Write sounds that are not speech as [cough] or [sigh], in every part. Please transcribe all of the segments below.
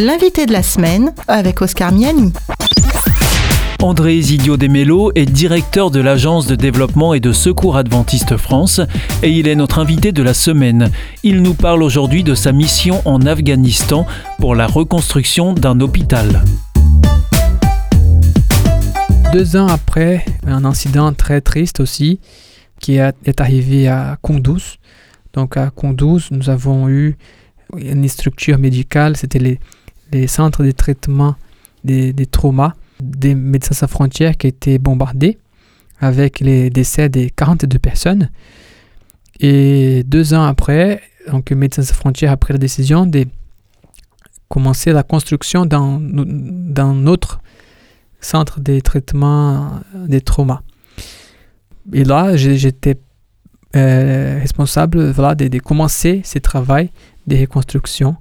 L'invité de la semaine avec Oscar Miani. André Isidio Desmello est directeur de l'Agence de développement et de secours adventiste France et il est notre invité de la semaine. Il nous parle aujourd'hui de sa mission en Afghanistan pour la reconstruction d'un hôpital. Deux ans après un incident très triste aussi qui est arrivé à Kunduz. Donc à Kunduz, nous avons eu une structure médicale, c'était les, les centres de traitement des, traumas des Médecins sans frontières qui étaient bombardés avec les décès des 42 personnes. Et deux ans après, donc Médecins sans frontières a pris la décision de commencer la construction d'un autre centre de traitement des traumas. Et là, j'étais euh, responsable voilà, de, de, commencer ce travail de reconstruction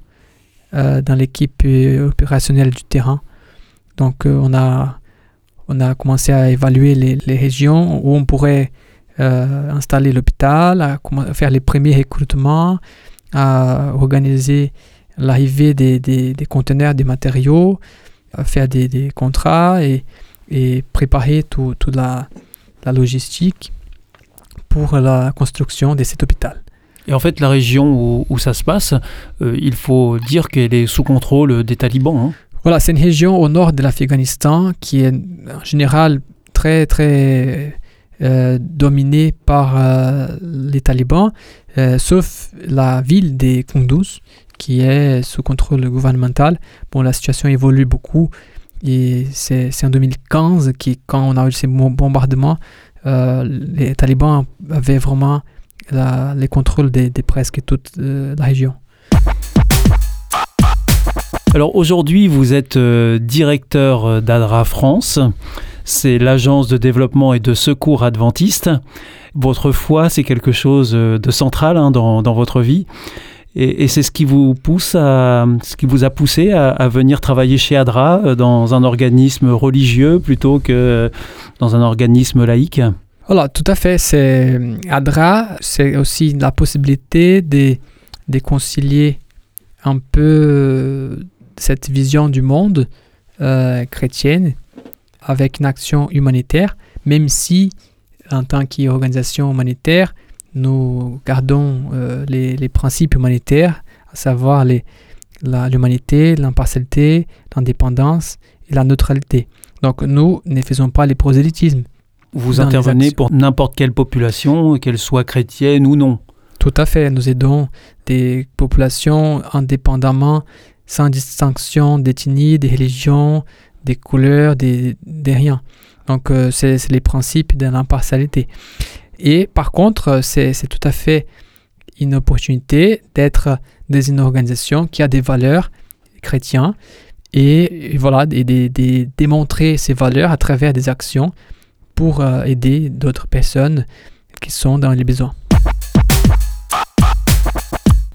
dans l'équipe euh, opérationnelle du terrain. Donc, euh, on, a, on a commencé à évaluer les, les régions où on pourrait euh, installer l'hôpital, à faire les premiers recrutements, à organiser l'arrivée des, des, des, conteneurs, des matériaux, à faire des, des contrats et, et préparer toute tout la, la logistique pour la construction de cet hôpital. Et en fait, la région où, ça se passe, euh, il faut dire qu'elle est sous contrôle des talibans. Hein. Voilà, c'est une région au nord de l'Afghanistan qui est en général très, très euh, dominée par euh, les talibans, sauf la ville de Kunduz qui est sous contrôle gouvernemental. Bon, la situation évolue beaucoup et c'est en 2015 qui, quand on a eu ces bombardements, les talibans avaient vraiment les contrôles de, de presque toute la région. Alors aujourd'hui, vous êtes euh, directeur d'ADRA France. C'est l'agence de développement et de secours adventiste. Votre foi, c'est quelque chose euh, de central hein, dans, votre vie. Et, c'est ce qui vous pousse à, ce qui vous a poussé à, venir travailler chez ADRA euh, dans un organisme religieux plutôt que dans un organisme laïque. Voilà, tout à fait. C'est ADRA, c'est aussi la possibilité de, concilier un peu cette vision du monde euh, chrétienne avec une action humanitaire, même si en tant qu'organisation humanitaire, nous gardons euh, les, les, principes humanitaires, à savoir l'humanité, l'impartialité, l'indépendance et la neutralité. Donc nous ne faisons pas les prosélytismes. Vous intervenez pour n'importe quelle population, qu'elle soit chrétienne ou non. Tout à fait. Nous aidons des populations indépendamment sans distinction d'ethnie, de religion, des couleurs, des, des rien. Donc, euh, c'est les principes de l'impartialité. Et par contre, c'est tout à fait une opportunité d'être dans une organisation qui a des valeurs chrétiennes et, et voilà, et de, de, démontrer ces valeurs à travers des actions pour euh, aider d'autres personnes qui sont dans les besoins.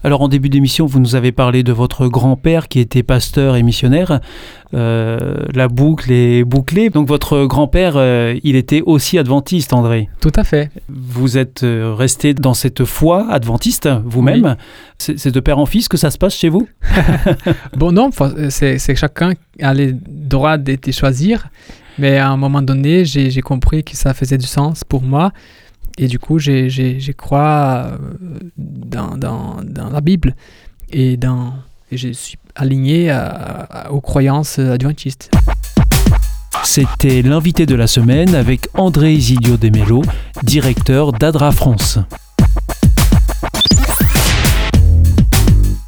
Alors en début d'émission, vous nous avez parlé de votre grand-père qui était pasteur et missionnaire. Euh, la boucle est bouclée. Donc votre grand-père, euh, il était aussi adventiste, André. Tout à fait. Vous êtes resté dans cette foi adventiste vous-même. Oui. C'est de père en fils que ça se passe chez vous? [laughs] Bon non, c'est chacun a le droit de choisir. Mais à un moment donné, j'ai compris que ça faisait du sens pour moi et du coup, j'ai crois dans, dans, dans, la Bible et, dans, je suis aligné aux croyances adventistes. C'était l'invité de la semaine avec André Isidio Demelo, directeur d'Adra France.